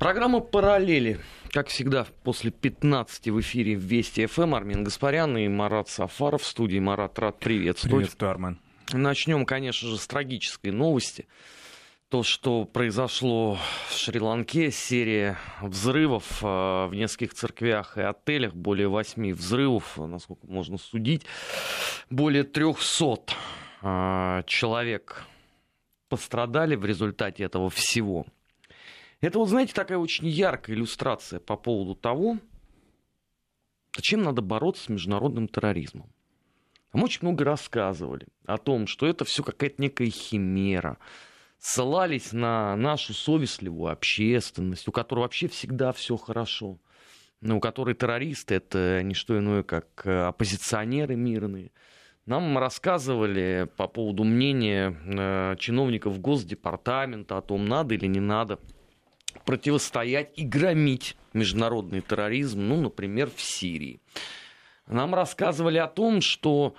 Программа «Параллели». Как всегда, после 15 в эфире Вести ФМ Армин Гаспарян и Марат Сафаров в студии. Марат, рад приветствовать. Приветствую, Армен. Начнем, конечно же, с трагической новости. То, что произошло в Шри-Ланке, серия взрывов э, в нескольких церквях и отелях, более восьми взрывов, насколько можно судить, более 300 э, человек пострадали в результате этого всего. Это вот, знаете, такая очень яркая иллюстрация по поводу того, зачем надо бороться с международным терроризмом. Мы очень много рассказывали о том, что это все какая-то некая химера, ссылались на нашу совестливую общественность, у которой вообще всегда все хорошо, но у которой террористы это не что иное, как э, оппозиционеры мирные. Нам рассказывали по поводу мнения э, чиновников Госдепартамента о том, надо или не надо противостоять и громить международный терроризм, ну, например, в Сирии. Нам рассказывали о том, что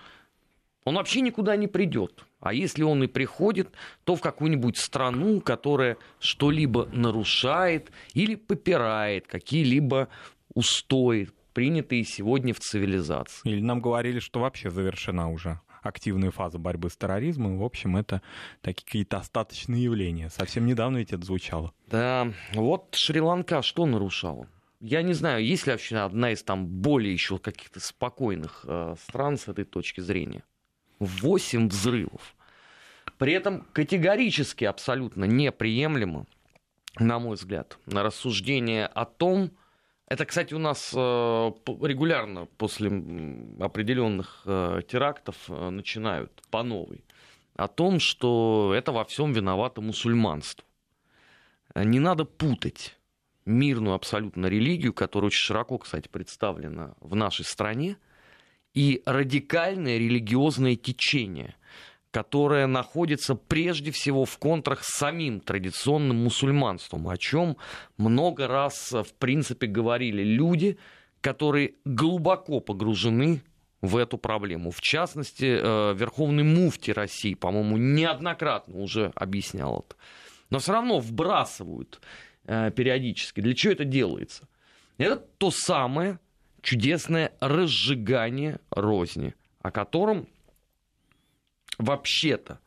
он вообще никуда не придет. А если он и приходит, то в какую-нибудь страну, которая что-либо нарушает или попирает какие-либо устои, принятые сегодня в цивилизации. Или нам говорили, что вообще завершена уже активная фаза борьбы с терроризмом. В общем, это такие какие-то остаточные явления. Совсем недавно ведь это звучало. Да, вот Шри-Ланка что нарушала? Я не знаю, есть ли вообще одна из там более еще каких-то спокойных э, стран с этой точки зрения. 8 взрывов. При этом категорически абсолютно неприемлемо, на мой взгляд, на рассуждение о том, это, кстати, у нас э, регулярно после определенных э, терактов э, начинают по новой. О том, что это во всем виновато мусульманство. Не надо путать мирную абсолютно религию, которая очень широко, кстати, представлена в нашей стране, и радикальное религиозное течение, которое находится прежде всего в контрах с самим традиционным мусульманством, о чем много раз, в принципе, говорили люди, которые глубоко погружены в эту проблему. В частности, э, Верховный муфти России, по-моему, неоднократно уже объяснял это. Но все равно вбрасывают э, периодически. Для чего это делается? Это то самое чудесное разжигание розни, о котором вообще-то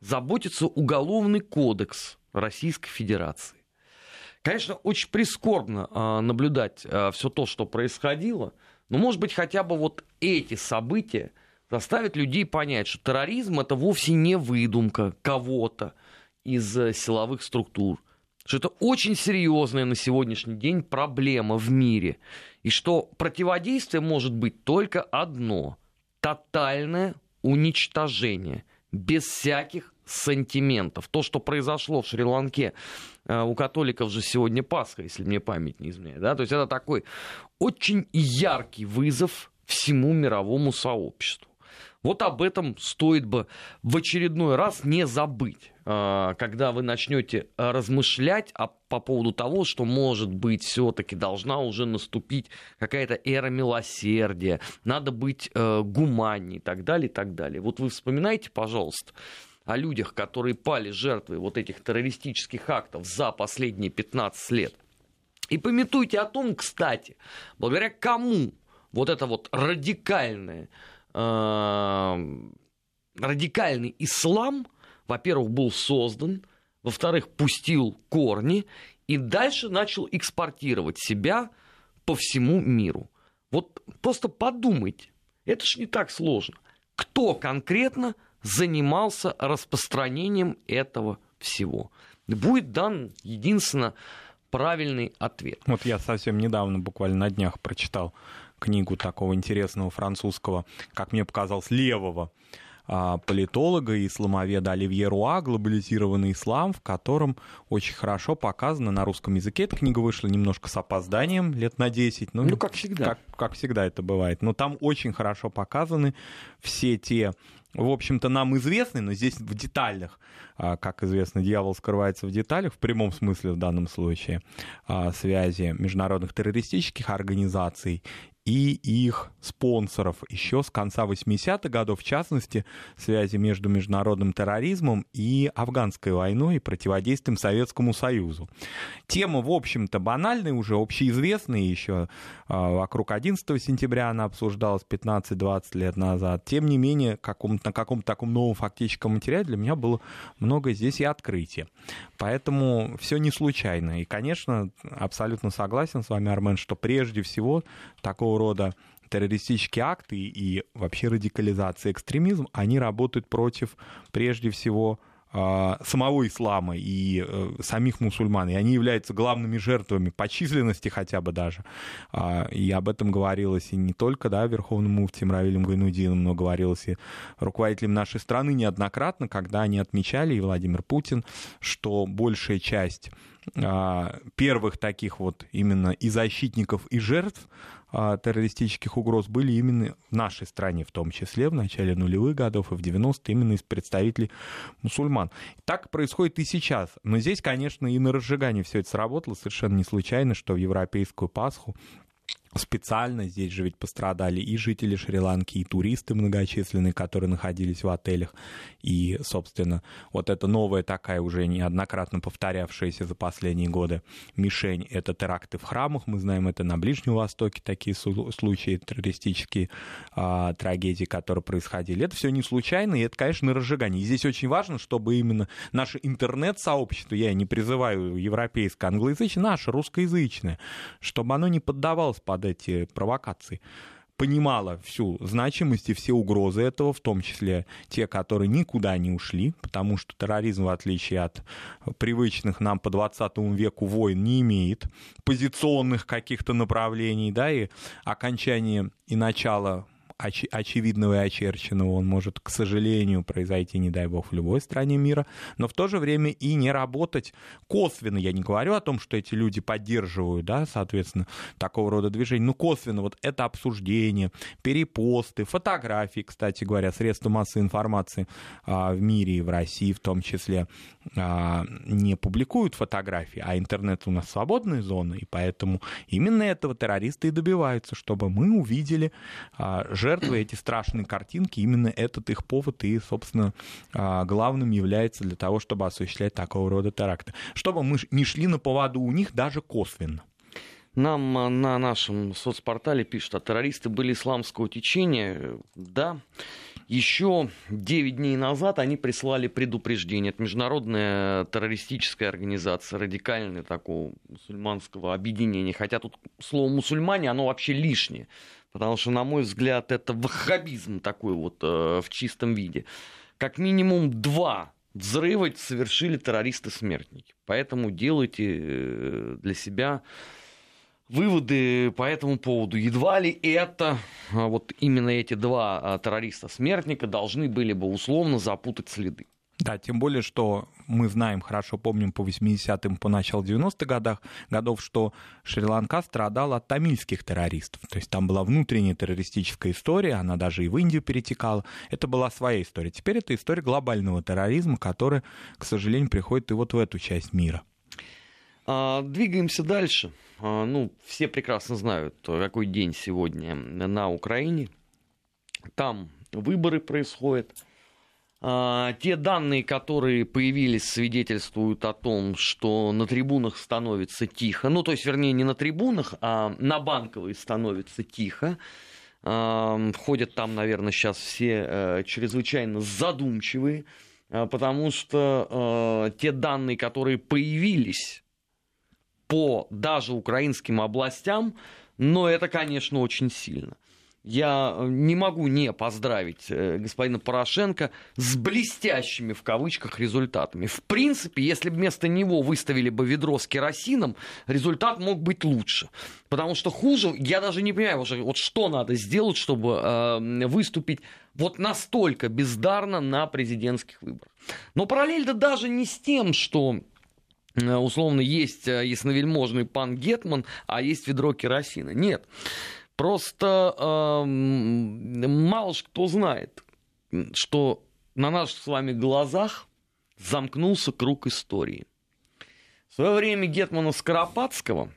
заботится Уголовный кодекс Российской Федерации. Конечно, очень прискорбно э, наблюдать э, все то, что происходило, но, может быть, хотя бы вот эти события заставят людей понять, что терроризм это вовсе не выдумка кого-то из э, силовых структур, что это очень серьезная на сегодняшний день проблема в мире, и что противодействие может быть только одно – тотальное уничтожение, без всяких сантиментов. То, что произошло в Шри-Ланке, э, у католиков же сегодня Пасха, если мне память не изменяет. Да? То есть это такой очень яркий вызов всему мировому сообществу. Вот об этом стоит бы в очередной раз не забыть, когда вы начнете размышлять по поводу того, что, может быть, все-таки должна уже наступить какая-то эра милосердия, надо быть э, гуманней и так далее, и так далее. Вот вы вспоминайте, пожалуйста, о людях, которые пали жертвой вот этих террористических актов за последние 15 лет. И пометуйте о том, кстати, благодаря кому вот это вот радикальное радикальный ислам, во-первых, был создан, во-вторых, пустил корни и дальше начал экспортировать себя по всему миру. Вот просто подумайте, это ж не так сложно. Кто конкретно занимался распространением этого всего? Будет дан единственно правильный ответ. Вот я совсем недавно, буквально на днях, прочитал книгу такого интересного французского, как мне показалось, левого политолога и исламоведа Оливье Руа «Глобализированный ислам», в котором очень хорошо показано на русском языке. Эта книга вышла немножко с опозданием, лет на 10. Ну, ну как всегда. Как, как всегда это бывает. Но там очень хорошо показаны все те в общем-то, нам известны, но здесь в деталях, а, как известно, дьявол скрывается в деталях, в прямом смысле в данном случае, а, связи международных террористических организаций и их спонсоров еще с конца 80-х годов, в частности, связи между международным терроризмом и афганской войной и противодействием Советскому Союзу. Тема, в общем-то, банальная, уже общеизвестная, еще а, вокруг 11 сентября она обсуждалась 15-20 лет назад. Тем не менее, каком на каком-то таком новом фактическом материале для меня было много здесь и открытия. Поэтому все не случайно. И, конечно, абсолютно согласен с вами, Армен, что прежде всего такого рода террористические акты и вообще радикализация, экстремизм, они работают против, прежде всего, а, самого ислама и э, самих мусульман, и они являются главными жертвами по численности хотя бы даже. А, и об этом говорилось и не только да, Верховным муфтием Равилем Гайнудином, но говорилось и руководителям нашей страны неоднократно, когда они отмечали, и Владимир Путин, что большая часть первых таких вот именно и защитников, и жертв а, террористических угроз были именно в нашей стране, в том числе в начале нулевых годов и в 90-е, именно из представителей мусульман. Так происходит и сейчас. Но здесь, конечно, и на разжигании все это сработало. Совершенно не случайно, что в европейскую Пасху специально. Здесь же ведь пострадали и жители Шри-Ланки, и туристы многочисленные, которые находились в отелях. И, собственно, вот эта новая такая уже неоднократно повторявшаяся за последние годы мишень — это теракты в храмах. Мы знаем это на Ближнем Востоке, такие случаи, террористические а, трагедии, которые происходили. Это все не случайно, и это, конечно, разжигание. И здесь очень важно, чтобы именно наше интернет-сообщество, я не призываю европейское, англоязычное, наше русскоязычное, чтобы оно не поддавалось под эти провокации понимала всю значимость и все угрозы этого, в том числе те, которые никуда не ушли, потому что терроризм, в отличие от привычных нам по 20 веку войн, не имеет позиционных каких-то направлений, да, и окончание и начало оч, очевидного и очерченного, он может, к сожалению, произойти, не дай бог, в любой стране мира, но в то же время и не работать косвенно. Я не говорю о том, что эти люди поддерживают, да, соответственно, такого рода движения, но косвенно вот это обсуждение, перепосты, фотографии, кстати говоря, средства массовой информации а, в мире и в России в том числе а, не публикуют фотографии, а интернет у нас свободная зона, и поэтому именно этого террористы и добиваются, чтобы мы увидели а, жертвы, эти страшные картинки, именно этот их повод и, собственно, а, главным является для того, чтобы осуществлять такого рода теракты. Чтобы мы не шли на поводу у них даже косвенно. Нам а, на нашем соцпортале пишут, а террористы были исламского течения. Да, еще 9 дней назад они прислали предупреждение. Это международная террористическая организация, радикальная такого мусульманского объединения. Хотя тут слово мусульмане, оно вообще лишнее. Потому что, на мой взгляд, это ваххабизм такой вот э, в чистом виде. Как минимум два взрыва совершили террористы-смертники. Поэтому делайте э, для себя выводы по этому поводу. Едва ли это, а, вот именно эти два а, террориста-смертника должны были бы условно запутать следы. Да, тем более, что мы знаем, хорошо помним по 80-м, по началу 90-х годах, годов, что Шри-Ланка страдала от тамильских террористов. То есть там была внутренняя террористическая история, она даже и в Индию перетекала. Это была своя история. Теперь это история глобального терроризма, который, к сожалению, приходит и вот в эту часть мира. А, двигаемся дальше. А, ну, все прекрасно знают, какой день сегодня на Украине. Там выборы происходят. А, те данные, которые появились, свидетельствуют о том, что на трибунах становится тихо. Ну, то есть, вернее, не на трибунах, а на банковой становится тихо. Ходят там, наверное, сейчас все э, чрезвычайно задумчивые, потому что э, те данные, которые появились по даже украинским областям, но это, конечно, очень сильно. Я э, не могу не поздравить э, господина Порошенко с блестящими в кавычках результатами. В принципе, если бы вместо него выставили бы ведро с керосином, результат мог быть лучше. Потому что хуже, я даже не понимаю уже, вот что надо сделать, чтобы э, выступить вот настолько бездарно на президентских выборах. Но параллельно даже не с тем, что Э, условно есть ясновельможный пан Гетман, а есть ведро керосина. Нет. Просто э, мало кто знает, что на наших с вами глазах замкнулся круг истории. В свое время Гетмана Скоропадского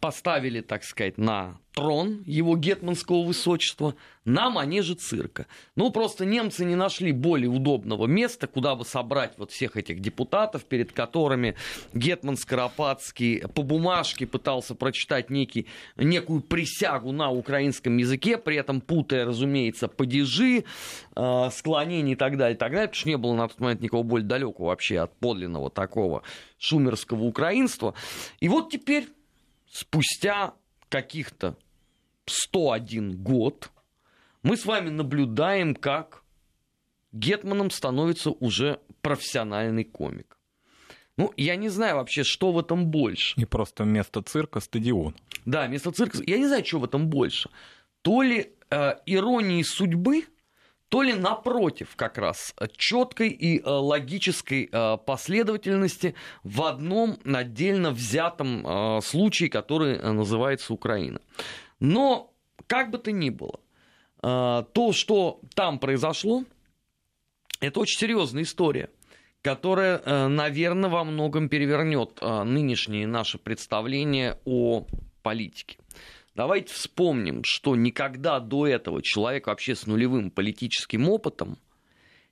поставили, так сказать, на трон его гетманского высочества на манеже цирка. Ну, просто немцы не нашли более удобного места, куда бы собрать вот всех этих депутатов, перед которыми Гетман Скоропадский по бумажке пытался прочитать некий, некую присягу на украинском языке, при этом путая, разумеется, падежи, э, склонения и так далее, и так далее, потому что не было на тот момент никого более далекого вообще от подлинного такого шумерского украинства. И вот теперь спустя каких-то 101 год мы с вами наблюдаем, как Гетманом становится уже профессиональный комик. Ну, я не знаю вообще, что в этом больше. И просто вместо цирка стадион. Да, вместо цирка. Я не знаю, что в этом больше. То ли э, иронии судьбы, то ли напротив как раз четкой и э, логической э, последовательности в одном отдельно взятом э, случае, который называется Украина. Но как бы то ни было, то, что там произошло, это очень серьезная история, которая, наверное, во многом перевернет нынешние наши представления о политике. Давайте вспомним, что никогда до этого человек вообще с нулевым политическим опытом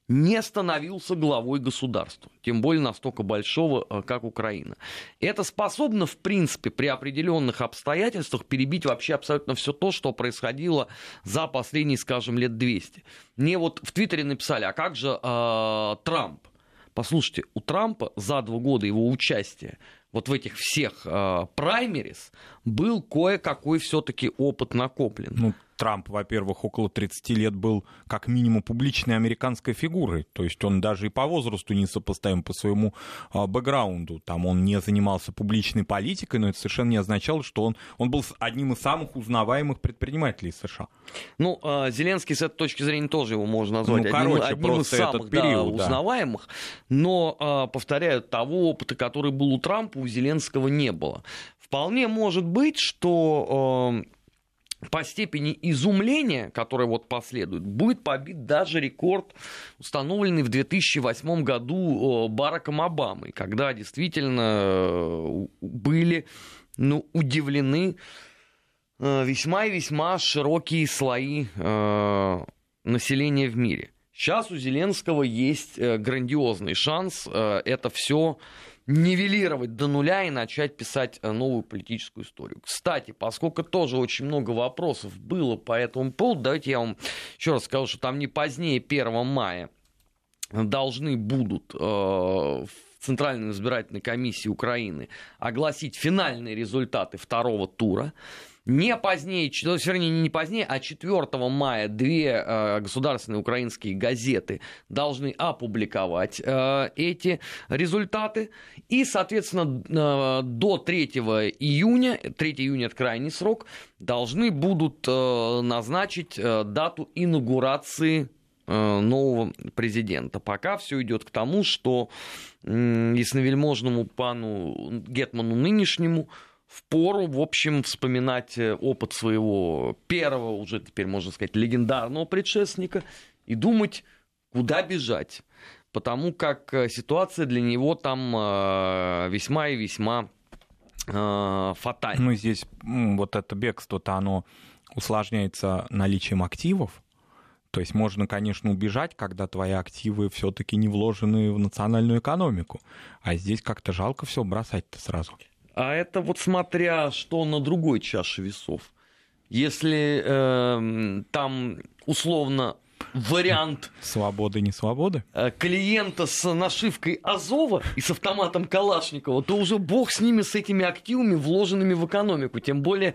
не становился главой государства, тем более настолько большого, э, как Украина. Это способно, в принципе, при определенных обстоятельствах перебить вообще абсолютно все то, что происходило за последние, скажем, лет 200. Мне вот в Твиттере написали, а как же э, Трамп? Послушайте, у Трампа за два года его участия вот в этих всех э, был кое-какой все-таки опыт накоплен. Ну, Трамп, во-первых, около 30 лет был как минимум публичной американской фигурой. То есть он даже и по возрасту не сопоставим по своему а, бэкграунду. Там он не занимался публичной политикой, но это совершенно не означало, что он, он был одним из самых узнаваемых предпринимателей США. Ну, а, Зеленский с этой точки зрения тоже его можно назвать ну, короче, одним, одним из самых период, да, узнаваемых. Но, а, повторяю, того опыта, который был у Трампа, у Зеленского не было. Вполне может быть, что по степени изумления, которое вот последует, будет побит даже рекорд, установленный в 2008 году Бараком Обамой, когда действительно э, были ну, удивлены э, весьма и весьма широкие слои э, населения в мире. Сейчас у Зеленского есть грандиозный шанс это все нивелировать до нуля и начать писать э, новую политическую историю. Кстати, поскольку тоже очень много вопросов было по этому поводу, давайте я вам еще раз скажу, что там не позднее 1 мая должны будут э, в Центральной избирательной комиссии Украины огласить финальные результаты второго тура не позднее, вернее, не позднее, а 4 мая две э, государственные украинские газеты должны опубликовать э, эти результаты. И, соответственно, э, до 3 июня, 3 июня это крайний срок, должны будут назначить дату инаугурации нового президента. Пока все идет к тому, что ясновельможному пану Гетману нынешнему в пору, в общем, вспоминать э, опыт своего первого, уже теперь можно сказать, легендарного предшественника и думать, куда бежать. Потому как э, ситуация для него там э, весьма и весьма фатальна. Ну, здесь вот это бегство-то, оно усложняется наличием активов, то есть можно, конечно, убежать, когда твои активы все-таки не вложены в национальную экономику. А здесь как-то жалко все бросать-то сразу. А это вот смотря что на другой чаше весов. Если э, там условно вариант... Свободы, не свободы? Э, клиента с нашивкой Азова и с автоматом Калашникова, то уже бог с ними, с этими активами, вложенными в экономику. Тем более,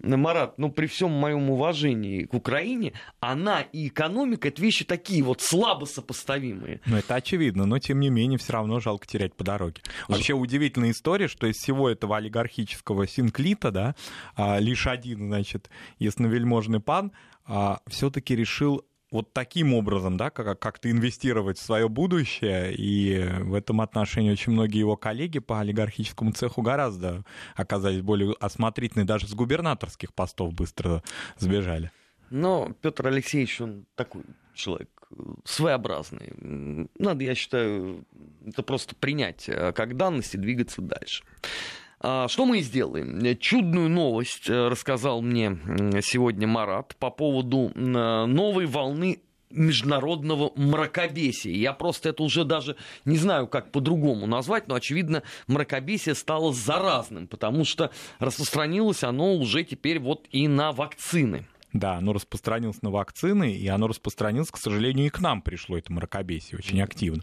Марат, ну, при всем моем уважении к Украине, она и экономика — это вещи такие вот слабо сопоставимые. Ну, это очевидно, но, тем не менее, все равно жалко терять по дороге. Вообще удивительная история, что из всего этого олигархического синклита, да, а, лишь один, значит, ясновельможный пан, а, все-таки решил вот таким образом, да, как- как-то инвестировать в свое будущее, и в этом отношении очень многие его коллеги по олигархическому цеху гораздо оказались более осмотрительны, даже с губернаторских постов быстро сбежали. Но Петр Алексеевич, он такой человек своеобразный. Надо, я считаю, это просто принять как данность и двигаться дальше. А, что мы и сделаем? Чудную новость э, рассказал мне сегодня Марат по поводу новой волны международного мракобесия. Я просто это уже даже не знаю, как по-другому назвать, но, очевидно, мракобесие стало заразным, потому что распространилось оно уже теперь вот и на вакцины. Да, оно распространилось на вакцины, и оно распространилось, к сожалению, и к нам пришло это мракобесие очень активно.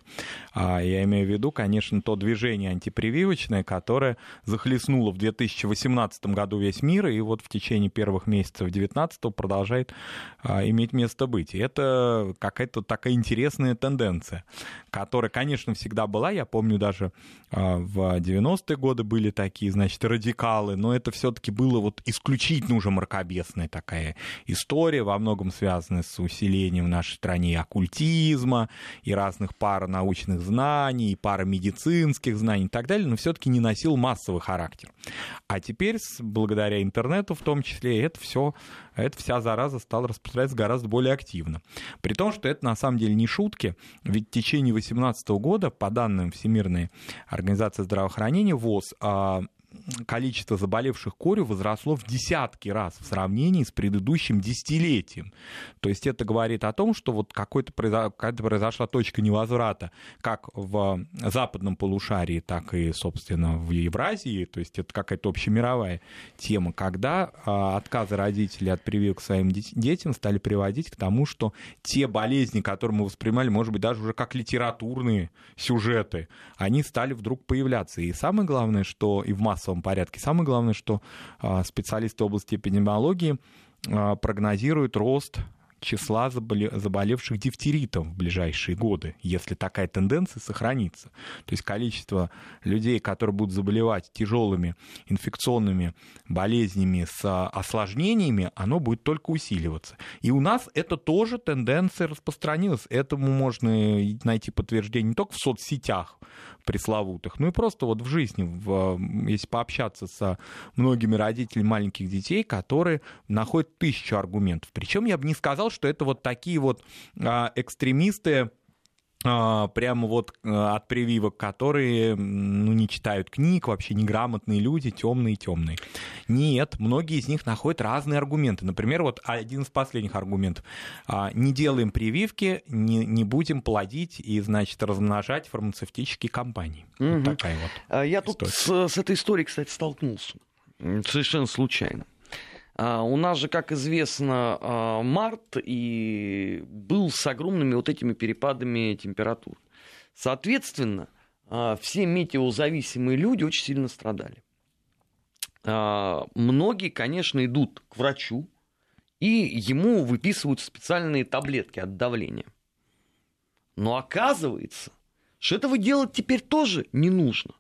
А, я имею в виду, конечно, то движение антипрививочное, которое захлестнуло в 2018 году весь мир, и вот в течение первых месяцев 2019 продолжает а, иметь место быть. И это какая-то такая интересная тенденция, которая, конечно, всегда была. Я помню, даже а, в 90-е годы были такие, значит, радикалы, но это все-таки было вот исключительно уже мракобесная такая история, во многом связанная с усилением в нашей стране оккультизма и разных паранаучных знаний, и парамедицинских знаний и так далее, но все-таки не носил массовый характер. А теперь, благодаря интернету в том числе, это все, эта вся зараза стала распространяться гораздо более активно. При том, что это на самом деле не шутки, ведь в течение 2018 года, по данным Всемирной организации здравоохранения, ВОЗ, а, количество заболевших корью возросло в десятки раз в сравнении с предыдущим десятилетием. То есть это говорит о том, что вот какая-то произошла точка невозврата как в западном полушарии, так и, собственно, в Евразии. То есть это какая-то общемировая тема, когда а, отказы родителей от прививок своим детям стали приводить к тому, что те болезни, которые мы воспринимали, может быть, даже уже как литературные сюжеты, они стали вдруг появляться. И самое главное, что и в массовом массовом порядке. Самое главное, что а, специалисты области эпидемиологии а, прогнозируют рост числа заболевших дифтеритом в ближайшие годы, если такая тенденция сохранится. То есть количество людей, которые будут заболевать тяжелыми инфекционными болезнями с осложнениями, оно будет только усиливаться. И у нас это тоже тенденция распространилась. Этому можно найти подтверждение не только в соцсетях, пресловутых, ну и просто вот в жизни, в, если пообщаться с многими родителями маленьких детей, которые находят тысячу аргументов. Причем я бы не сказал, что это вот такие вот а, экстремисты, прямо вот э, от прививок, которые ну, не читают книг, вообще неграмотные люди, темные темные. Нет, многие из них находят разные аргументы. Например, вот один из последних аргументов. А, не делаем прививки, не, не будем плодить и, значит, размножать фармацевтические компании. Угу. Вот такая вот а, Я история. тут с, с этой историей, кстати, столкнулся. Совершенно случайно. А, у нас же, как известно, а, март и был с огромными вот этими перепадами температур. Соответственно, а, все метеозависимые люди очень сильно страдали. Многие, конечно, идут к врачу, и ему выписывают специальные таблетки от давления. Но оказывается, что этого делать теперь тоже не нужно.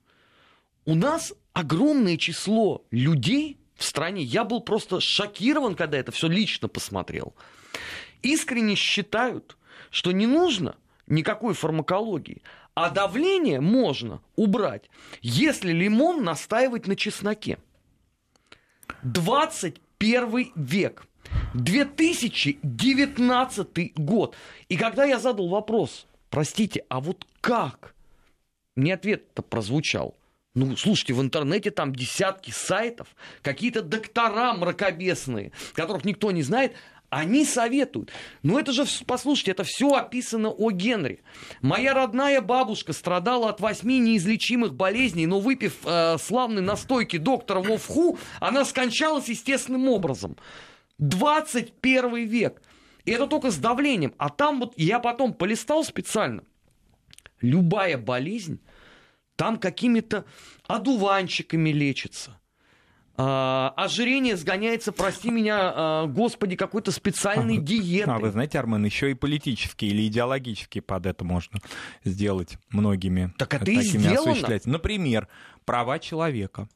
У нас огромное число людей, в стране. Я был просто шокирован, когда это все лично посмотрел. Искренне считают, что не нужно никакой фармакологии, а давление можно убрать, если лимон настаивать на чесноке. 21 век. 2019 год. И когда я задал вопрос, простите, а вот как? Мне ответ-то прозвучал – ну, слушайте, в интернете там десятки сайтов, какие-то доктора мракобесные, которых никто не знает, они советуют. Ну это же, послушайте, это все описано о Генри. Моя родная бабушка страдала от восьми неизлечимых болезней, но выпив э, славной настойки доктора Вовху, она скончалась естественным образом. 21 век. И это только с давлением. А там вот я потом полистал специально. Любая болезнь там какими-то одуванчиками лечится. А, ожирение сгоняется, прости меня, а, господи, какой-то специальной а, диетой. А вы знаете, Армен, еще и политические или идеологические под это можно сделать многими. Так это и сделано. Например, права человека.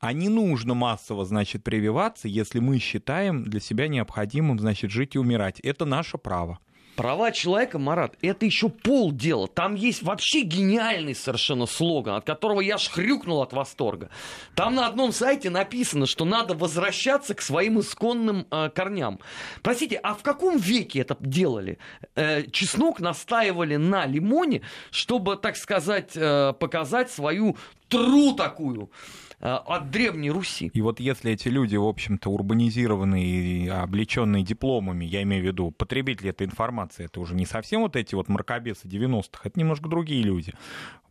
А не нужно массово, значит, прививаться, если мы считаем для себя необходимым, значит, жить и умирать. Это наше право. Права человека, Марат, это еще полдела. Там есть вообще гениальный совершенно слоган, от которого я аж хрюкнул от восторга. Там на одном сайте написано, что надо возвращаться к своим исконным э, корням. Простите, а в каком веке это делали? Э, чеснок настаивали на лимоне, чтобы, так сказать, э, показать свою тру такую от Древней Руси. И вот если эти люди, в общем-то, урбанизированные и облеченные дипломами, я имею в виду потребители этой информации, это уже не совсем вот эти вот мракобесы 90-х, это немножко другие люди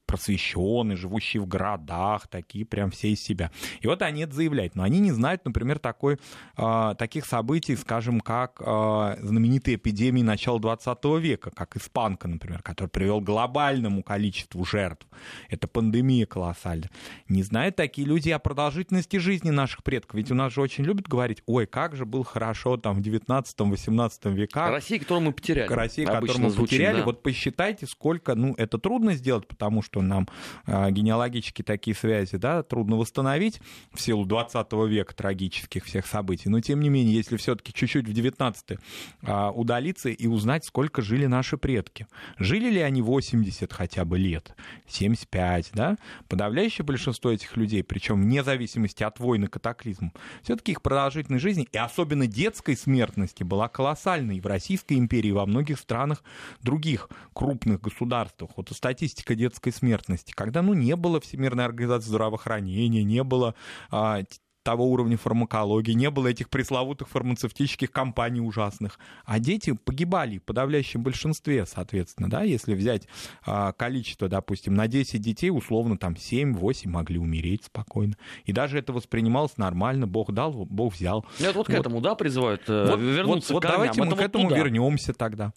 просвещенные, живущие в городах, такие прям все из себя. И вот они это заявляют. Но они не знают, например, такой, э, таких событий, скажем, как э, знаменитые эпидемии начала 20 века, как испанка, например, который привел к глобальному количеству жертв. Это пандемия колоссальная. Не знают такие люди о продолжительности жизни наших предков. Ведь у нас же очень любят говорить, ой, как же было хорошо там в 19-18 веках. Россия, которую мы потеряли. Россия, которую мы звучит, потеряли. Да. Вот посчитайте, сколько, ну, это трудно сделать, потому что нам э, генеалогически такие связи, да, трудно восстановить в силу 20 века трагических всех событий. Но, тем не менее, если все-таки чуть-чуть в 19 э, а, удалиться и узнать, сколько жили наши предки. Жили ли они 80 хотя бы лет, 75, да? Подавляющее большинство этих людей, причем вне зависимости от войны, катаклизм, все-таки их продолжительность жизни и особенно детской смертности была колоссальной в Российской империи во многих странах других крупных государствах. Вот статистика детской смерти смертности, когда ну, не было Всемирной организации здравоохранения, не было а, того уровня фармакологии, не было этих пресловутых фармацевтических компаний ужасных. А дети погибали в подавляющем большинстве, соответственно, да, если взять а, количество, допустим, на 10 детей, условно, там 7-8 могли умереть спокойно. И даже это воспринималось нормально, Бог дал, Бог взял. Нет, вот, вот к этому, да, призывают э, вот, вернуться вот, к вот давайте мы к этому туда. вернемся тогда.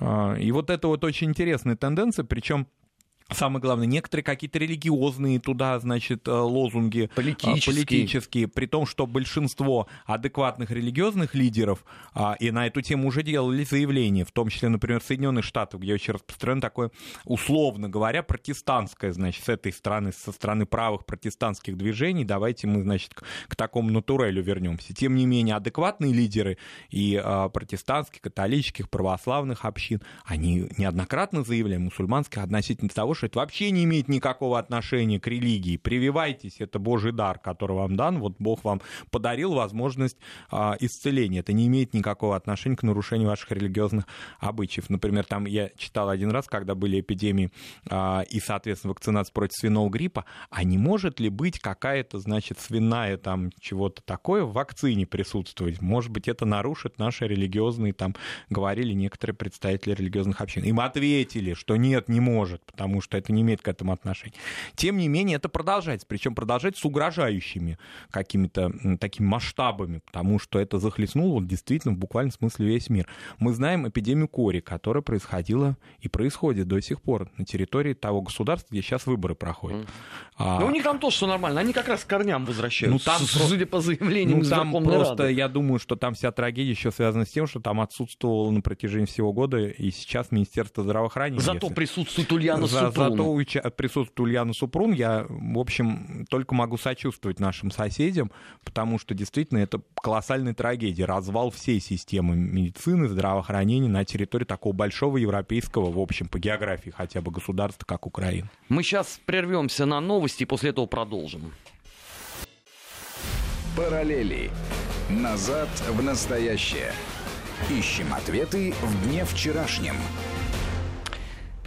А, и вот это вот очень интересная тенденция, причем Самое главное, некоторые какие-то религиозные туда, значит, э, лозунги э, политические. политические, при том, что большинство адекватных религиозных лидеров а, и на эту тему уже делали заявления, в том числе, например, в Соединенных Штатах, где очень распространено такое, условно говоря, протестантское, значит, с этой стороны, со стороны правых протестантских движений, давайте мы, значит, к, к такому натурелю вернемся. Тем не менее, адекватные лидеры и а, протестантских, католических, православных общин, они неоднократно заявляли, мусульманских, относительно того, это вообще не имеет никакого отношения к религии. Прививайтесь, это Божий дар, который вам дан. Вот Бог вам подарил возможность а, исцеления. Это не имеет никакого отношения к нарушению ваших религиозных обычаев. Например, там я читал один раз, когда были эпидемии а, и, соответственно, вакцинация против свиного гриппа, а не может ли быть какая-то, значит, свиная там чего-то такое в вакцине присутствовать? Может быть, это нарушит наши религиозные, там, говорили некоторые представители религиозных общин. Им ответили, что нет, не может, потому что что это не имеет к этому отношения. Тем не менее, это продолжается, причем продолжается с угрожающими какими-то такими масштабами, потому что это захлестнуло вот, действительно в буквальном смысле весь мир. Мы знаем эпидемию кори, которая происходила и происходит до сих пор на территории того государства, где сейчас выборы проходят. Mm. А... Ну, у них там тоже все нормально, они как раз к корням возвращаются, ну, там, судя по заявлениям ну, там просто, Рады. я думаю, что там вся трагедия еще связана с тем, что там отсутствовало на протяжении всего года, и сейчас Министерство здравоохранения... Зато если... присутствует Ульяна За, Зато присутствует Ульяна Супрун. Я, в общем, только могу сочувствовать нашим соседям, потому что действительно это колоссальная трагедия. Развал всей системы медицины, здравоохранения на территории такого большого европейского, в общем, по географии хотя бы государства, как Украина. Мы сейчас прервемся на новости и после этого продолжим. Параллели. Назад в настоящее. Ищем ответы в дне вчерашнем.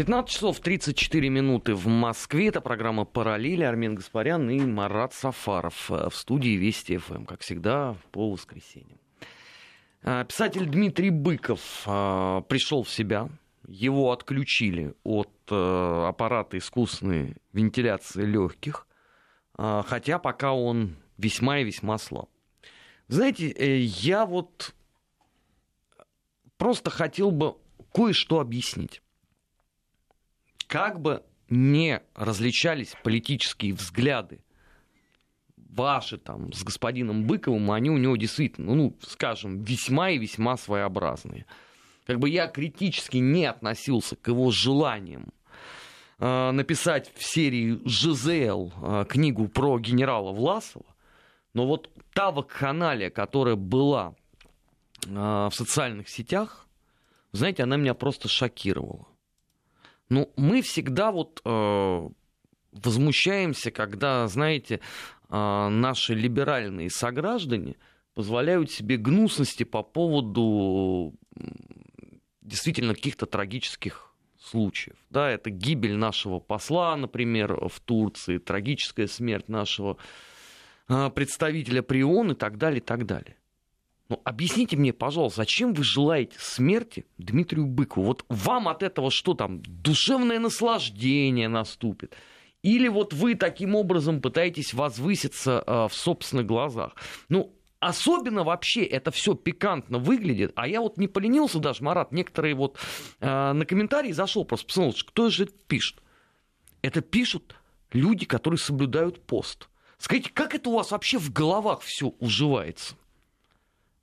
15 часов 34 минуты в Москве. Это программа «Параллели». Армен Гаспарян и Марат Сафаров э, в студии Вести ФМ, как всегда, по воскресеньям. Э, писатель Дмитрий Быков э, пришел в себя. Его отключили от аппарата искусственной вентиляции легких, хотя пока он весьма и весьма слаб. Знаете, я вот просто хотел бы кое-что объяснить как бы не различались политические взгляды ваши там с господином Быковым, они у него действительно, ну, скажем, весьма и весьма своеобразные. Как бы я критически не относился к его желаниям э, написать в серии «ЖЗЛ» э, книгу про генерала Власова, но вот та вакханалия, которая была э, в социальных сетях, знаете, она меня просто шокировала. Ну, мы всегда вот э, возмущаемся, когда, знаете, э, наши либеральные сограждане позволяют себе гнусности по поводу действительно каких-то трагических случаев. Да, это гибель нашего посла, например, в Турции, трагическая смерть нашего представителя Прион и так далее, и так далее. Ну, объясните мне, пожалуйста, зачем вы желаете смерти Дмитрию Быкову? Вот вам от этого что там, душевное наслаждение наступит? Или вот вы таким образом пытаетесь возвыситься э, в собственных глазах? Ну, особенно вообще это все пикантно выглядит. А я вот не поленился даже, Марат, некоторые вот э, на комментарии зашел, просто посмотрел, кто же это пишет. Это пишут люди, которые соблюдают пост. Скажите, как это у вас вообще в головах все уживается?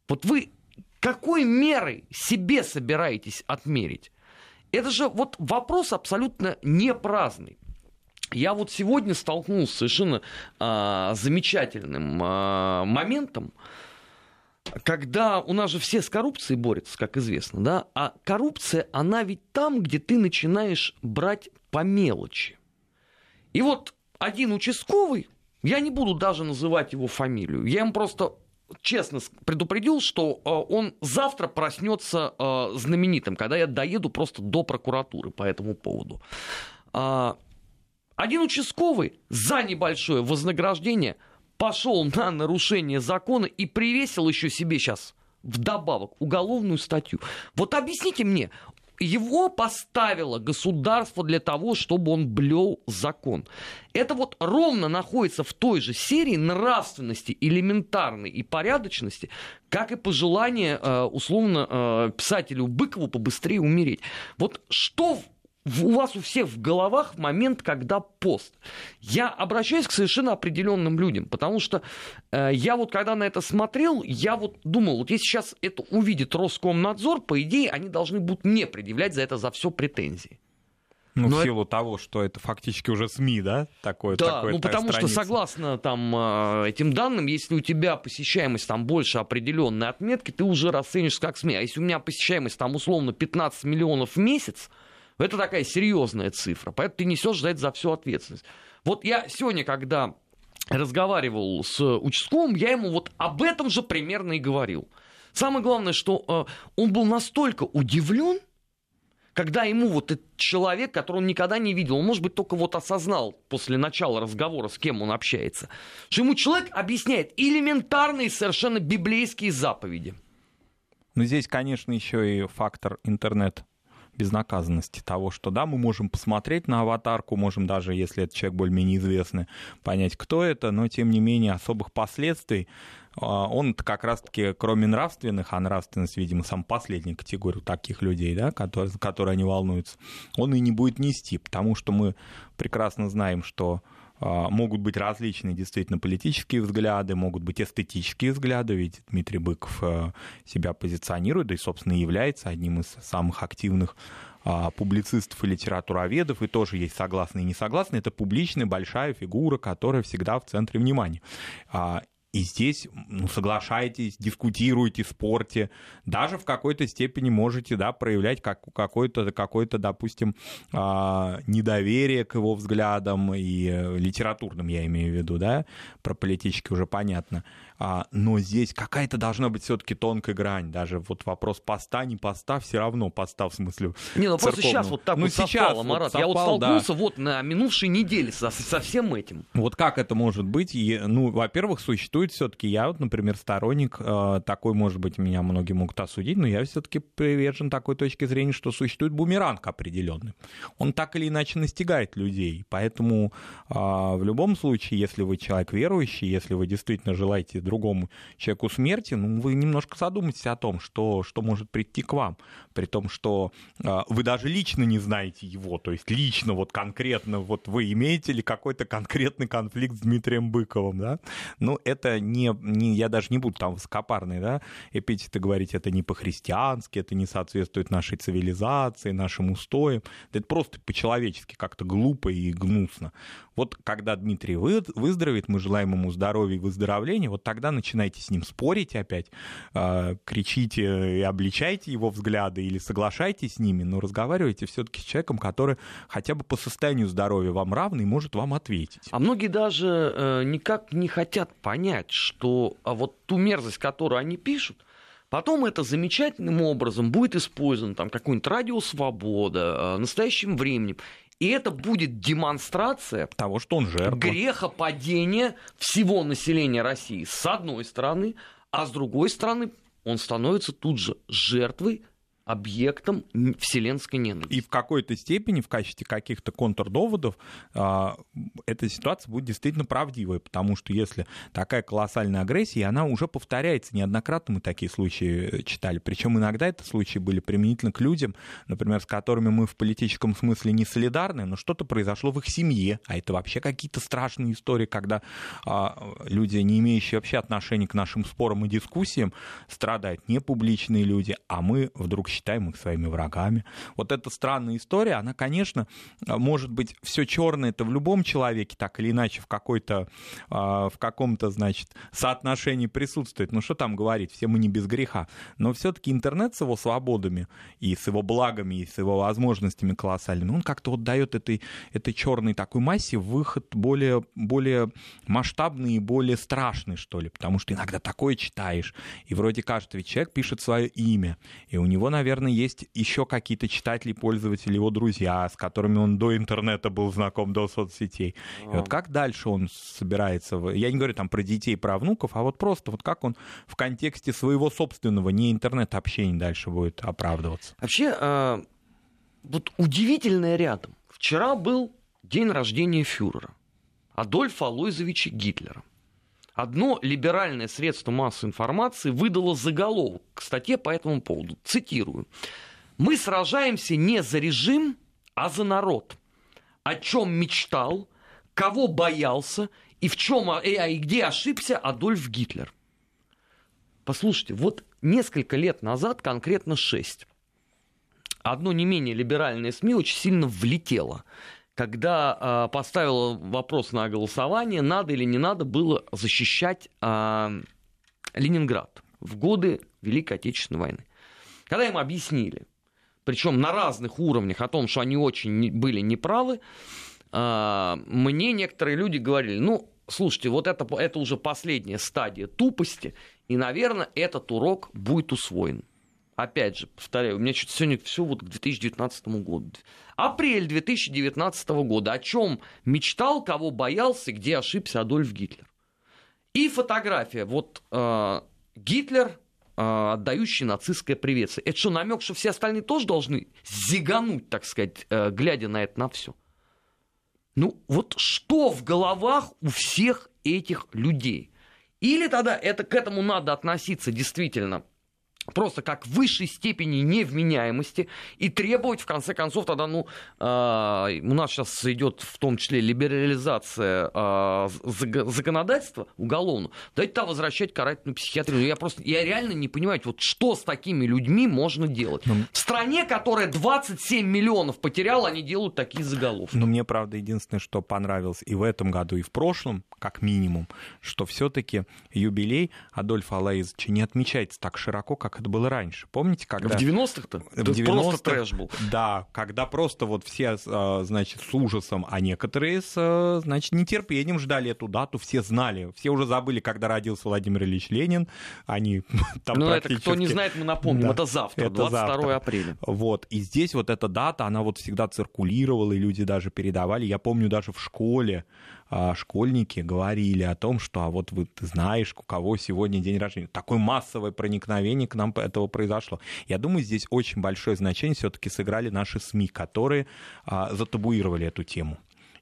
Вот вы какой мерой себе собираетесь отмерить? Это же вот вопрос абсолютно не праздный. Я вот сегодня столкнулся с совершенно а, замечательным а, моментом, когда у нас же все с коррупцией борются, как известно, да, а коррупция, она ведь там, где ты начинаешь брать по мелочи. И вот один участковый, я не буду даже называть его фамилию, я ему просто честно предупредил, что э, он завтра проснется э, знаменитым, когда я доеду просто до прокуратуры по этому поводу. Э, один участковый за небольшое вознаграждение пошел на нарушение закона и привесил еще себе сейчас вдобавок уголовную статью. Вот объясните мне, его поставило государство для того, чтобы он блел закон. Это вот ровно находится в той же серии нравственности, элементарной и порядочности, как и пожелание, э, условно, э, писателю Быкову побыстрее умереть. Вот что у вас у всех в головах в момент, когда пост. Я обращаюсь к совершенно определенным людям, потому что э, я вот когда на это смотрел, я вот думал, вот если сейчас это увидит Роскомнадзор, по идее, они должны будут мне предъявлять за это за все претензии. Ну, Но в силу это... того, что это фактически уже СМИ, да? Такое, да, такое, ну потому страница. что согласно там э, этим данным, если у тебя посещаемость там больше определенной отметки, ты уже расценишь как СМИ. А если у меня посещаемость там условно 15 миллионов в месяц, это такая серьезная цифра, поэтому ты несешь за это за всю ответственность. Вот я сегодня, когда разговаривал с участковым, я ему вот об этом же примерно и говорил. Самое главное, что э, он был настолько удивлен, когда ему вот этот человек, которого он никогда не видел, он, может быть, только вот осознал после начала разговора, с кем он общается, что ему человек объясняет элементарные совершенно библейские заповеди. Но здесь, конечно, еще и фактор интернет безнаказанности того, что да, мы можем посмотреть на аватарку, можем даже, если этот человек более-менее известный, понять, кто это, но тем не менее особых последствий а, он как раз-таки, кроме нравственных, а нравственность, видимо, сам последний категорию таких людей, да, которые, которые они волнуются, он и не будет нести, потому что мы прекрасно знаем, что могут быть различные действительно политические взгляды, могут быть эстетические взгляды, ведь Дмитрий Быков а, себя позиционирует, да и, собственно, является одним из самых активных а, публицистов и литературоведов, и тоже есть согласные и несогласные. Это публичная большая фигура, которая всегда в центре внимания. И здесь ну, соглашайтесь, дискутируйте, спорте, даже в какой-то степени можете да, проявлять как, какое-то, какое-то, допустим, а, недоверие к его взглядам, и э, литературным я имею в виду, да, про политически уже понятно. А, но здесь какая-то должна быть все-таки тонкая грань. Даже вот вопрос поста, не поста, все равно поста в смысле. Не, ну просто сейчас вот так ну, вот сейчас совпало, Марат. Вот совпал, я вот столкнулся да. вот на минувшей неделе со, со всем этим. Вот как это может быть? И, ну, во-первых, существует все-таки, я вот, например, сторонник э, такой, может быть, меня многие могут осудить, но я все-таки привержен такой точке зрения, что существует бумеранг определенный. Он так или иначе настигает людей. Поэтому э, в любом случае, если вы человек верующий, если вы действительно желаете другому человеку смерти, ну, вы немножко задумайтесь о том, что, что может прийти к вам. При том, что э, вы даже лично не знаете его, то есть лично, вот конкретно, вот вы имеете ли какой-то конкретный конфликт с Дмитрием Быковым, да? Ну, это не, не я даже не буду там высокопарный, да, эпитеты говорить, это не по-христиански, это не соответствует нашей цивилизации, нашим устоям. Это просто по-человечески как-то глупо и гнусно. Вот когда Дмитрий выздоровеет, мы желаем ему здоровья и выздоровления, вот тогда начинайте с ним спорить опять, э, кричите и обличайте его взгляды или соглашайтесь с ними, но разговаривайте все-таки с человеком, который хотя бы по состоянию здоровья вам равный, может вам ответить. А многие даже э, никак не хотят понять, что а вот ту мерзость, которую они пишут, Потом это замечательным образом будет использовано, там какой-нибудь радио «Свобода», э, настоящим временем. И это будет демонстрация того, что он жертва. грехопадения всего населения России с одной стороны, а с другой стороны он становится тут же жертвой объектом вселенской ненависти. И в какой-то степени, в качестве каких-то контрдоводов, а, эта ситуация будет действительно правдивой, потому что если такая колоссальная агрессия, она уже повторяется, неоднократно мы такие случаи читали, причем иногда это случаи были применительно к людям, например, с которыми мы в политическом смысле не солидарны, но что-то произошло в их семье, а это вообще какие-то страшные истории, когда а, люди, не имеющие вообще отношения к нашим спорам и дискуссиям, страдают, не публичные люди, а мы вдруг считаем их своими врагами. Вот эта странная история, она, конечно, может быть, все черное это в любом человеке так или иначе в какой-то, а, в каком-то, значит, соотношении присутствует. Ну что там говорить, все мы не без греха. Но все-таки интернет с его свободами и с его благами, и с его возможностями колоссальными, он как-то вот дает этой, этой черной такой массе выход более, более масштабный и более страшный, что ли. Потому что иногда такое читаешь, и вроде ведь человек пишет свое имя, и у него, наверное, наверное, есть еще какие-то читатели, пользователи, его друзья, с которыми он до интернета был знаком, до соцсетей. И вот как дальше он собирается... Я не говорю там про детей, про внуков, а вот просто вот как он в контексте своего собственного, не интернет-общения дальше будет оправдываться. Вообще, э, вот удивительное рядом. Вчера был день рождения фюрера. Адольфа Алойзовича Гитлера. Одно либеральное средство массовой информации выдало заголовок к статье по этому поводу. Цитирую. «Мы сражаемся не за режим, а за народ. О чем мечтал, кого боялся и в чем а, и где ошибся Адольф Гитлер». Послушайте, вот несколько лет назад, конкретно шесть, одно не менее либеральное СМИ очень сильно влетело когда э, поставила вопрос на голосование, надо или не надо было защищать э, Ленинград в годы Великой Отечественной войны. Когда им объяснили, причем на разных уровнях, о том, что они очень были неправы, э, мне некоторые люди говорили, ну, слушайте, вот это, это уже последняя стадия тупости, и, наверное, этот урок будет усвоен опять же, повторяю, у меня что-то сегодня все вот к 2019 году. Апрель 2019 года. О чем мечтал, кого боялся, где ошибся Адольф Гитлер. И фотография. Вот э, Гитлер, э, отдающий нацистское приветствие. Это что, намек, что все остальные тоже должны зигануть, так сказать, э, глядя на это на все? Ну, вот что в головах у всех этих людей? Или тогда это, к этому надо относиться действительно просто как высшей степени невменяемости и требовать, в конце концов, тогда, ну, э, у нас сейчас идет в том числе либерализация э, законодательства уголовного, дайте тогда возвращать карательную психиатрию. Я просто, я реально не понимаю, вот что с такими людьми можно делать. Ну, в стране, которая 27 миллионов потеряла, они делают такие заголовки. Но мне, правда, единственное, что понравилось и в этом году, и в прошлом, как минимум, что все-таки юбилей Адольфа Алаизовича не отмечается так широко, как это было раньше. Помните, когда... В 90-х-то? В 90 просто трэш был. Да, когда просто вот все, а, значит, с ужасом, а некоторые с, а, значит, нетерпением ждали эту дату, все знали. Все уже забыли, когда родился Владимир Ильич Ленин. Они там Ну, практически... это кто не знает, мы напомним. Да. Это завтра, это 22 завтра. апреля. Вот. И здесь вот эта дата, она вот всегда циркулировала, и люди даже передавали. Я помню даже в школе а, школьники говорили о том, что а вот вы, ты знаешь, у кого сегодня день рождения. Такое массовое проникновение к нам этого произошло. Я думаю, здесь очень большое значение все-таки сыграли наши СМИ, которые а, затабуировали эту тему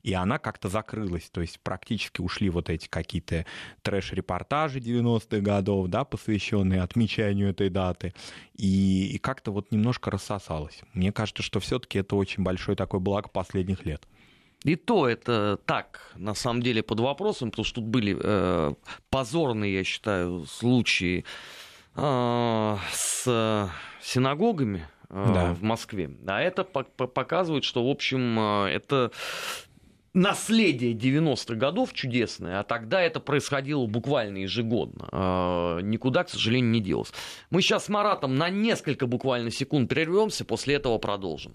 и она как-то закрылась, то есть практически ушли вот эти какие-то трэш-репортажи 90-х годов, да, посвященные отмечанию этой даты, и, и как-то вот немножко рассосалось. Мне кажется, что все-таки это очень большой такой благ последних лет. И то это так, на самом деле, под вопросом, потому что тут были э, позорные, я считаю, случаи с синагогами э, да. в Москве. А это показывает, что, в общем, э, это наследие 90-х годов чудесное, а тогда это происходило буквально ежегодно. Э, никуда, к сожалению, не делось. Мы сейчас с Маратом на несколько буквально секунд прервемся, после этого продолжим.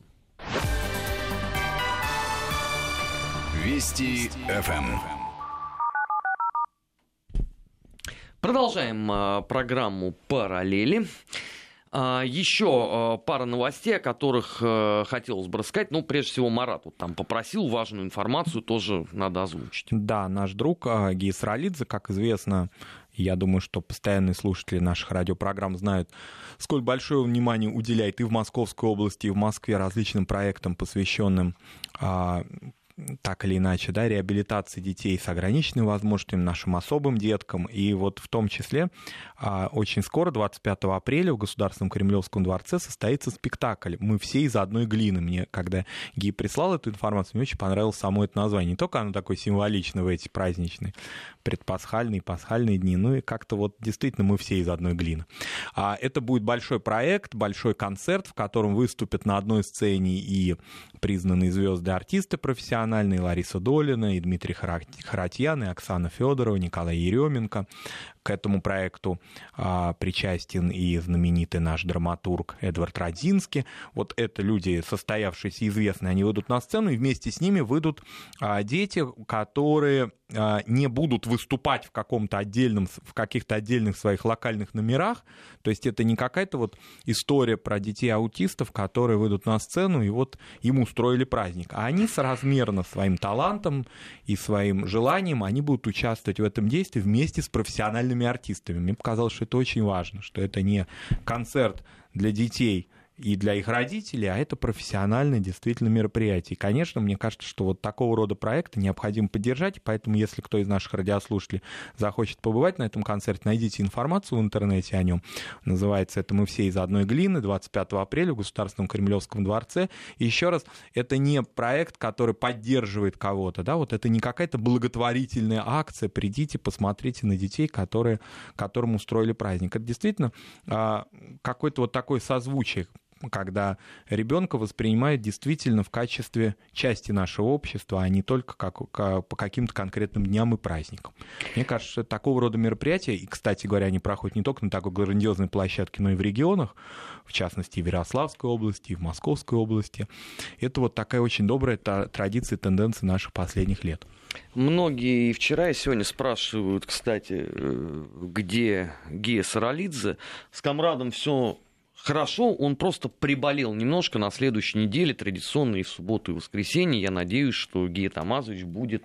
Вести ФМ. Продолжаем э, программу «Параллели». А, еще пара новостей, о которых э, хотелось бы рассказать. Ну, прежде всего, Марат вот там попросил важную информацию, тоже надо озвучить. Да, наш друг а, Гия Саралидзе, как известно, я думаю, что постоянные слушатели наших радиопрограмм знают, сколь большое внимание уделяет и в Московской области, и в Москве различным проектам, посвященным а, так или иначе, да, реабилитации детей с ограниченными возможностями, нашим особым деткам. И вот в том числе а, очень скоро, 25 апреля, в Государственном Кремлевском дворце состоится спектакль «Мы все из одной глины». Мне, когда Ги прислал эту информацию, мне очень понравилось само это название. Не только оно такое символичное в эти праздничные предпасхальные, пасхальные дни, ну и как-то вот действительно мы все из одной глины. А это будет большой проект, большой концерт, в котором выступят на одной сцене и признанные звезды артисты профессиональные, Лариса Долина, и Дмитрий Харатьян, и Оксана Федорова, Николай Еременко. К этому проекту а, причастен и знаменитый наш драматург Эдвард Родзинский. Вот это люди, состоявшиеся известные, они выйдут на сцену, и вместе с ними выйдут а, дети, которые а, не будут выступать в каком-то отдельном, в каких-то отдельных своих локальных номерах. То есть это не какая-то вот история про детей-аутистов, которые выйдут на сцену и вот им устроили праздник. А они соразмерно своим талантом и своим желанием, они будут участвовать в этом действии вместе с профессиональными артистами. Мне показалось, что это очень важно, что это не концерт для детей – и для их родителей, а это профессиональное действительно мероприятие. И, конечно, мне кажется, что вот такого рода проекты необходимо поддержать, поэтому если кто из наших радиослушателей захочет побывать на этом концерте, найдите информацию в интернете о нем. Называется это «Мы все из одной глины» 25 апреля в Государственном Кремлевском дворце. И еще раз, это не проект, который поддерживает кого-то, да, вот это не какая-то благотворительная акция, придите, посмотрите на детей, которые, которым устроили праздник. Это действительно а, какой-то вот такой созвучие когда ребенка воспринимают действительно в качестве части нашего общества, а не только как, как, по каким-то конкретным дням и праздникам. Мне кажется, что такого рода мероприятия, и, кстати говоря, они проходят не только на такой грандиозной площадке, но и в регионах, в частности, в Ярославской области, и в Московской области. Это вот такая очень добрая традиция, тенденция наших последних лет. Многие и вчера, и сегодня спрашивают, кстати, э, где Гея Саралидзе. С комрадом все хорошо, он просто приболел немножко на следующей неделе, традиционно и в субботу, и в воскресенье. Я надеюсь, что Гея Тамазович будет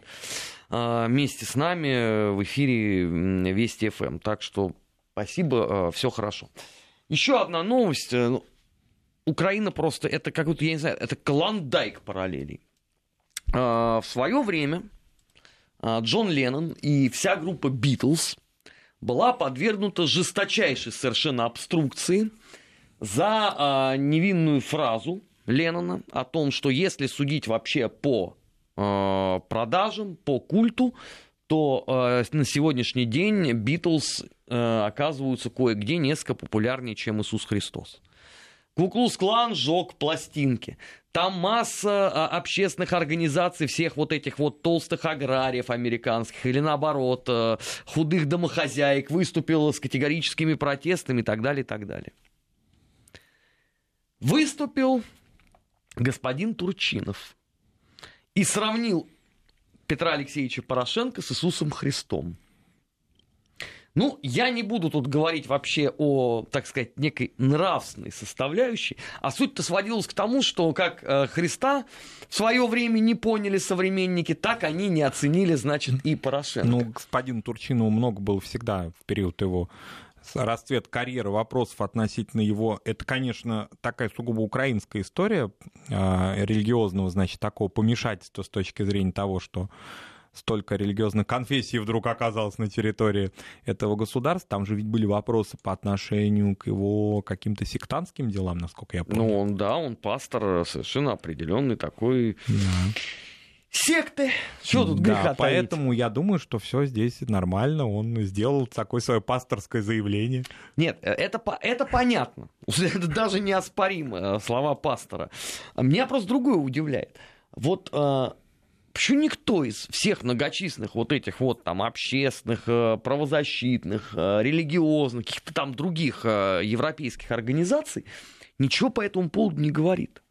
а, вместе с нами в эфире Вести ФМ. Эм. Так что спасибо, а, все хорошо. Еще одна новость. Э, ну, Украина просто, это какой-то, я не знаю, это клондайк параллелей. А, в свое время Джон Леннон и вся группа Битлз была подвергнута жесточайшей совершенно обструкции – за э, невинную фразу Леннона о том, что если судить вообще по э, продажам, по культу, то э, на сегодняшний день Битлз э, оказываются кое-где несколько популярнее, чем Иисус Христос. Куклус Клан сжег пластинки. Там масса а, общественных организаций, всех вот этих вот толстых аграриев американских, или наоборот, а, худых домохозяек выступила с категорическими протестами и так далее, и так далее выступил господин Турчинов и сравнил Петра Алексеевича Порошенко с Иисусом Христом. Ну, я не буду тут говорить вообще о, так сказать, некой нравственной составляющей, а суть-то сводилась к тому, что как э, Христа в свое время не поняли современники, так они не оценили, значит, и Порошенко. Ну, господин Турчинов много было всегда в период его расцвет карьеры, вопросов относительно его, это, конечно, такая сугубо украинская история э, религиозного, значит, такого помешательства с точки зрения того, что столько религиозных конфессий вдруг оказалось на территории этого государства. Там же ведь были вопросы по отношению к его каким-то сектантским делам, насколько я помню. Ну, он, да, он пастор совершенно определенный такой... Да секты. Что тут греха да, поэтому я думаю, что все здесь нормально. Он сделал такое свое пасторское заявление. Нет, э, это, это понятно. Это даже неоспоримо, э, слова пастора. Меня просто другое удивляет. Вот э, Почему никто из всех многочисленных вот этих вот там общественных, правозащитных, религиозных, каких-то там других европейских организаций ничего по этому поводу не говорит?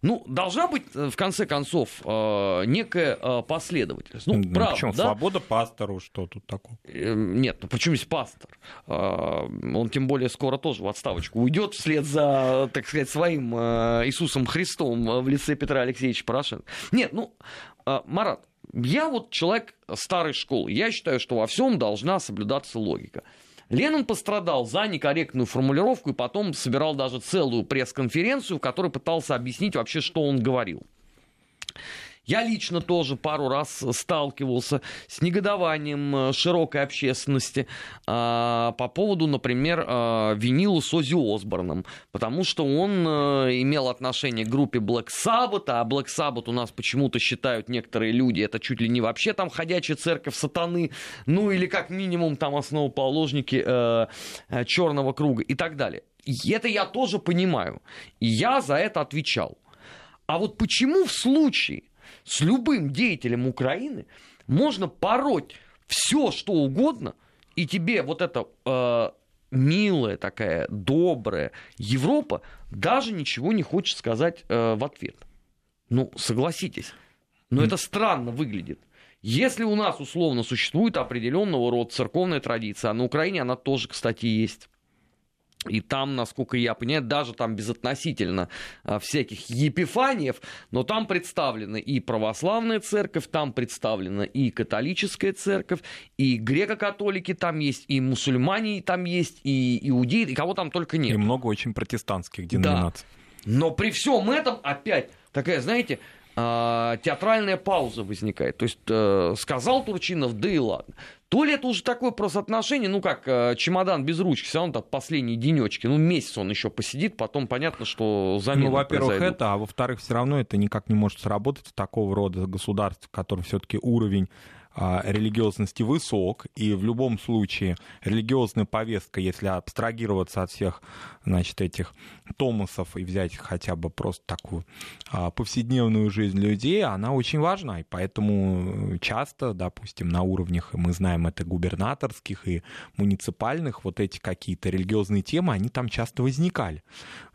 Ну, должна быть, э, в конце концов, э, некая э, последовательность. Ну, ну правда, причем да? свобода пастору, что тут такое? Нет, ну почему здесь пастор? Он тем более скоро тоже в отставочку уйдет вслед за, так сказать, своим Иисусом Христом в лице Петра Алексеевича Порошенко. Нет, ну, Марат, я вот человек старой школы. Я считаю, что во всем должна соблюдаться логика. Ленин пострадал за некорректную формулировку и потом собирал даже целую пресс-конференцию, в которой пытался объяснить вообще, что он говорил. Я лично тоже пару раз сталкивался с негодованием э, широкой общественности а, по поводу, например, а, винила с Ози Осборном, потому что он а, имел отношение к группе Black Sabbath, а Black Sabbath у нас почему-то считают некоторые люди, это чуть ли не вообще там ходячая церковь сатаны, ну или как минимум там основоположники э, черного круга и так далее. И это я тоже понимаю. И я за это отвечал. А вот почему в случае с любым деятелем Украины можно пороть все, что угодно, и тебе вот эта э, милая такая, добрая Европа даже ничего не хочет сказать э, в ответ. Ну, согласитесь. Но mm. это странно выглядит. Если у нас условно существует определенного рода церковная традиция, а на Украине она тоже, кстати, есть и там, насколько я понимаю, даже там безотносительно а, всяких епифаниев, но там представлена и православная церковь, там представлена и католическая церковь, и греко-католики там есть, и мусульмане там есть, и иудеи, и кого там только нет. И много очень протестантских деноминаций. Да. Но при всем этом опять такая, знаете, театральная пауза возникает. То есть э, сказал Турчинов, да и ладно. То ли это уже такое просто отношение, ну как э, чемодан без ручки, все равно так последние денечки, ну месяц он еще посидит, потом понятно, что замена Ну, во-первых, произойдут. это, а во-вторых, все равно это никак не может сработать в такого рода государств, в котором все-таки уровень а, религиозности высок, и в любом случае религиозная повестка, если абстрагироваться от всех значит, этих томасов и взять хотя бы просто такую а, повседневную жизнь людей, она очень важна. И поэтому часто, допустим, на уровнях, мы знаем это губернаторских и муниципальных, вот эти какие-то религиозные темы, они там часто возникали.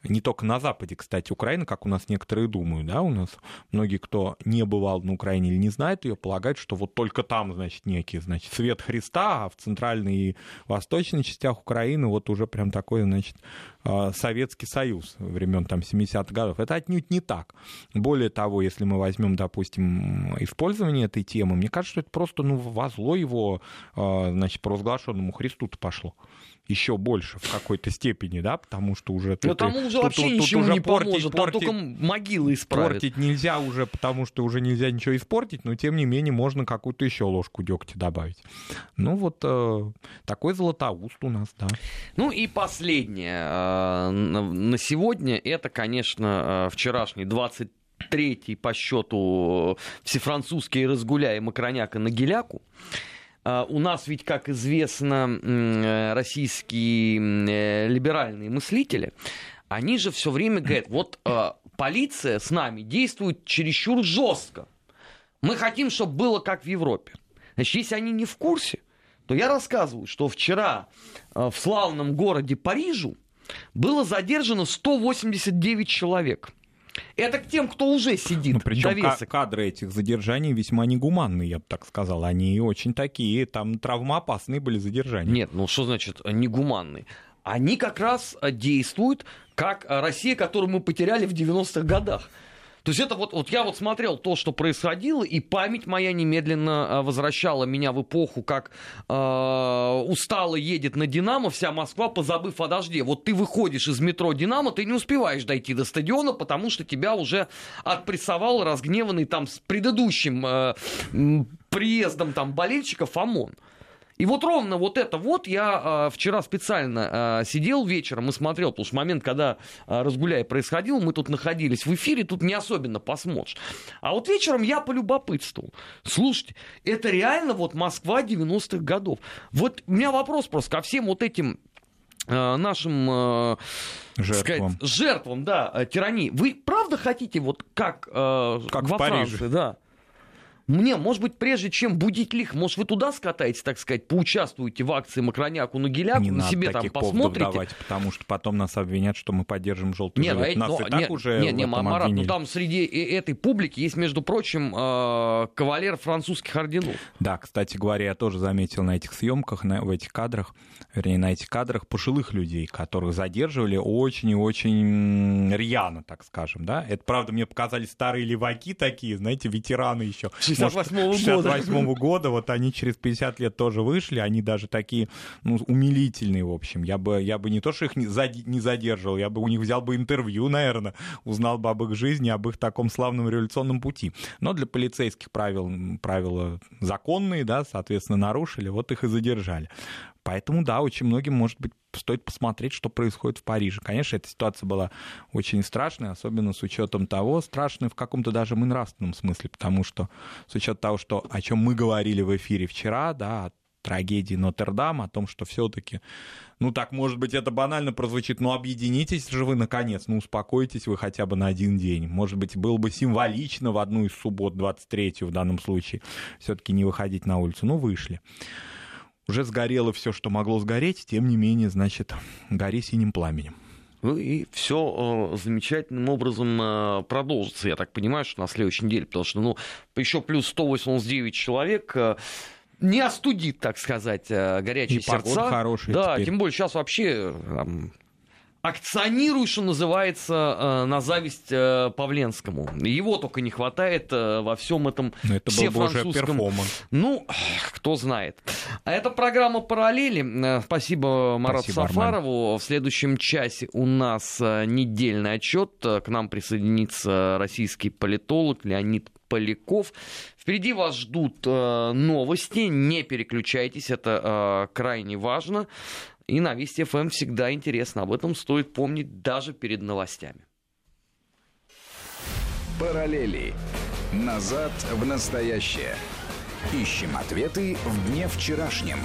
Не только на Западе, кстати, Украина, как у нас некоторые думают, да, у нас многие, кто не бывал на Украине или не знает ее, полагают, что вот только там, значит, некий, значит, свет Христа, а в центральной и восточной частях Украины вот уже прям такой, значит, Советский Союз времен там 70-х годов. Это отнюдь не так. Более того, если мы возьмем, допустим, использование этой темы, мне кажется, что это просто ну, во зло его, а, значит, провозглашенному Христу-то пошло еще больше в какой-то степени, да, потому что уже... Но тому уже тут, вообще тут, ничего тут уже не портить, поможет, портить, там только могилы исправят. Портить нельзя уже, потому что уже нельзя ничего испортить, но тем не менее можно какую-то еще ложку дегтя добавить. Ну вот э, такой златоуст у нас, да. Ну и последнее э, на сегодня, это, конечно, э, вчерашний 20 третий по счету всефранцузский разгуляй Макроняка на Геляку. А, у нас ведь, как известно, э, российские э, либеральные мыслители, они же все время говорят, вот а, полиция с нами действует чересчур жестко. Мы хотим, чтобы было как в Европе. Значит, если они не в курсе, то я рассказываю, что вчера а, в славном городе Парижу было задержано 189 человек – это к тем, кто уже сидит. Ну, причем к- кадры этих задержаний весьма негуманные, я бы так сказал. Они очень такие, там травмоопасные были задержания. Нет, ну что значит негуманные? Они как раз действуют как Россия, которую мы потеряли в 90-х годах. То есть это вот, вот я вот смотрел то, что происходило, и память моя немедленно а, возвращала меня в эпоху, как э, устало едет на Динамо вся Москва, позабыв о дожде. Вот ты выходишь из метро Динамо, ты не успеваешь дойти до стадиона, потому что тебя уже отпрессовал разгневанный там с предыдущим э, приездом там болельщиков ОМОН. И вот ровно вот это вот я э, вчера специально э, сидел вечером и смотрел, потому что момент, когда э, разгуляй происходил, мы тут находились в эфире, тут не особенно посмотришь. А вот вечером я полюбопытствовал. Слушайте, это реально вот Москва 90-х годов. Вот у меня вопрос просто ко всем вот этим нашим э, жертвам. Сказать, жертвам, да, тирании. Вы правда хотите вот как, э, как во Франции, да? Мне, может быть, прежде чем будить лих, может, вы туда скатаетесь, так сказать, поучаствуете в акции Макроняку на Геляку, не на себе там посмотрите. Давать, потому что потом нас обвинят, что мы поддержим желтый нет, жилет. Нас но, и так нет, уже нет, нет, Марат, ну там среди этой публики есть, между прочим, э, кавалер французских орденов. Да, кстати говоря, я тоже заметил на этих съемках, на, в этих кадрах, вернее, на этих кадрах пожилых людей, которых задерживали очень и очень рьяно, так скажем, да. Это, правда, мне показались старые леваки такие, знаете, ветераны еще. 68-го года. 68 года, вот они через 50 лет тоже вышли, они даже такие, ну, умилительные, в общем. Я бы, я бы не то, что их не, зади, не задерживал, я бы у них взял бы интервью, наверное, узнал бы об их жизни, об их таком славном революционном пути. Но для полицейских правил, правила законные, да, соответственно, нарушили, вот их и задержали. Поэтому, да, очень многим, может быть, стоит посмотреть, что происходит в Париже. Конечно, эта ситуация была очень страшной, особенно с учетом того, страшной в каком-то даже нравственном смысле, потому что с учетом того, что, о чем мы говорили в эфире вчера, да, о трагедии Нотр-Дам, о том, что все-таки, ну так, может быть, это банально прозвучит, но объединитесь же вы, наконец, ну успокойтесь вы хотя бы на один день. Может быть, было бы символично в одну из суббот, 23 в данном случае, все-таки не выходить на улицу. Ну, вышли уже сгорело все, что могло сгореть, тем не менее, значит, гори синим пламенем. Ну и все э, замечательным образом э, продолжится, я так понимаю, что на следующей неделе, потому что, ну, еще плюс 189 человек э, не остудит, так сказать, горячие и сердца. хорошая да, теперь. тем более сейчас вообще там, акционирует, что называется, э, на зависть э, Павленскому. Его только не хватает э, во всем этом Но это все был перформанс. Ну, кто знает. А это программа «Параллели». Спасибо Марату Спасибо, Сафарову. Армен. В следующем часе у нас недельный отчет. К нам присоединится российский политолог Леонид Поляков. Впереди вас ждут новости. Не переключайтесь, это крайне важно. И на Вести ФМ всегда интересно. Об этом стоит помнить даже перед новостями. Параллели. Назад в настоящее. Ищем ответы в дне вчерашнем.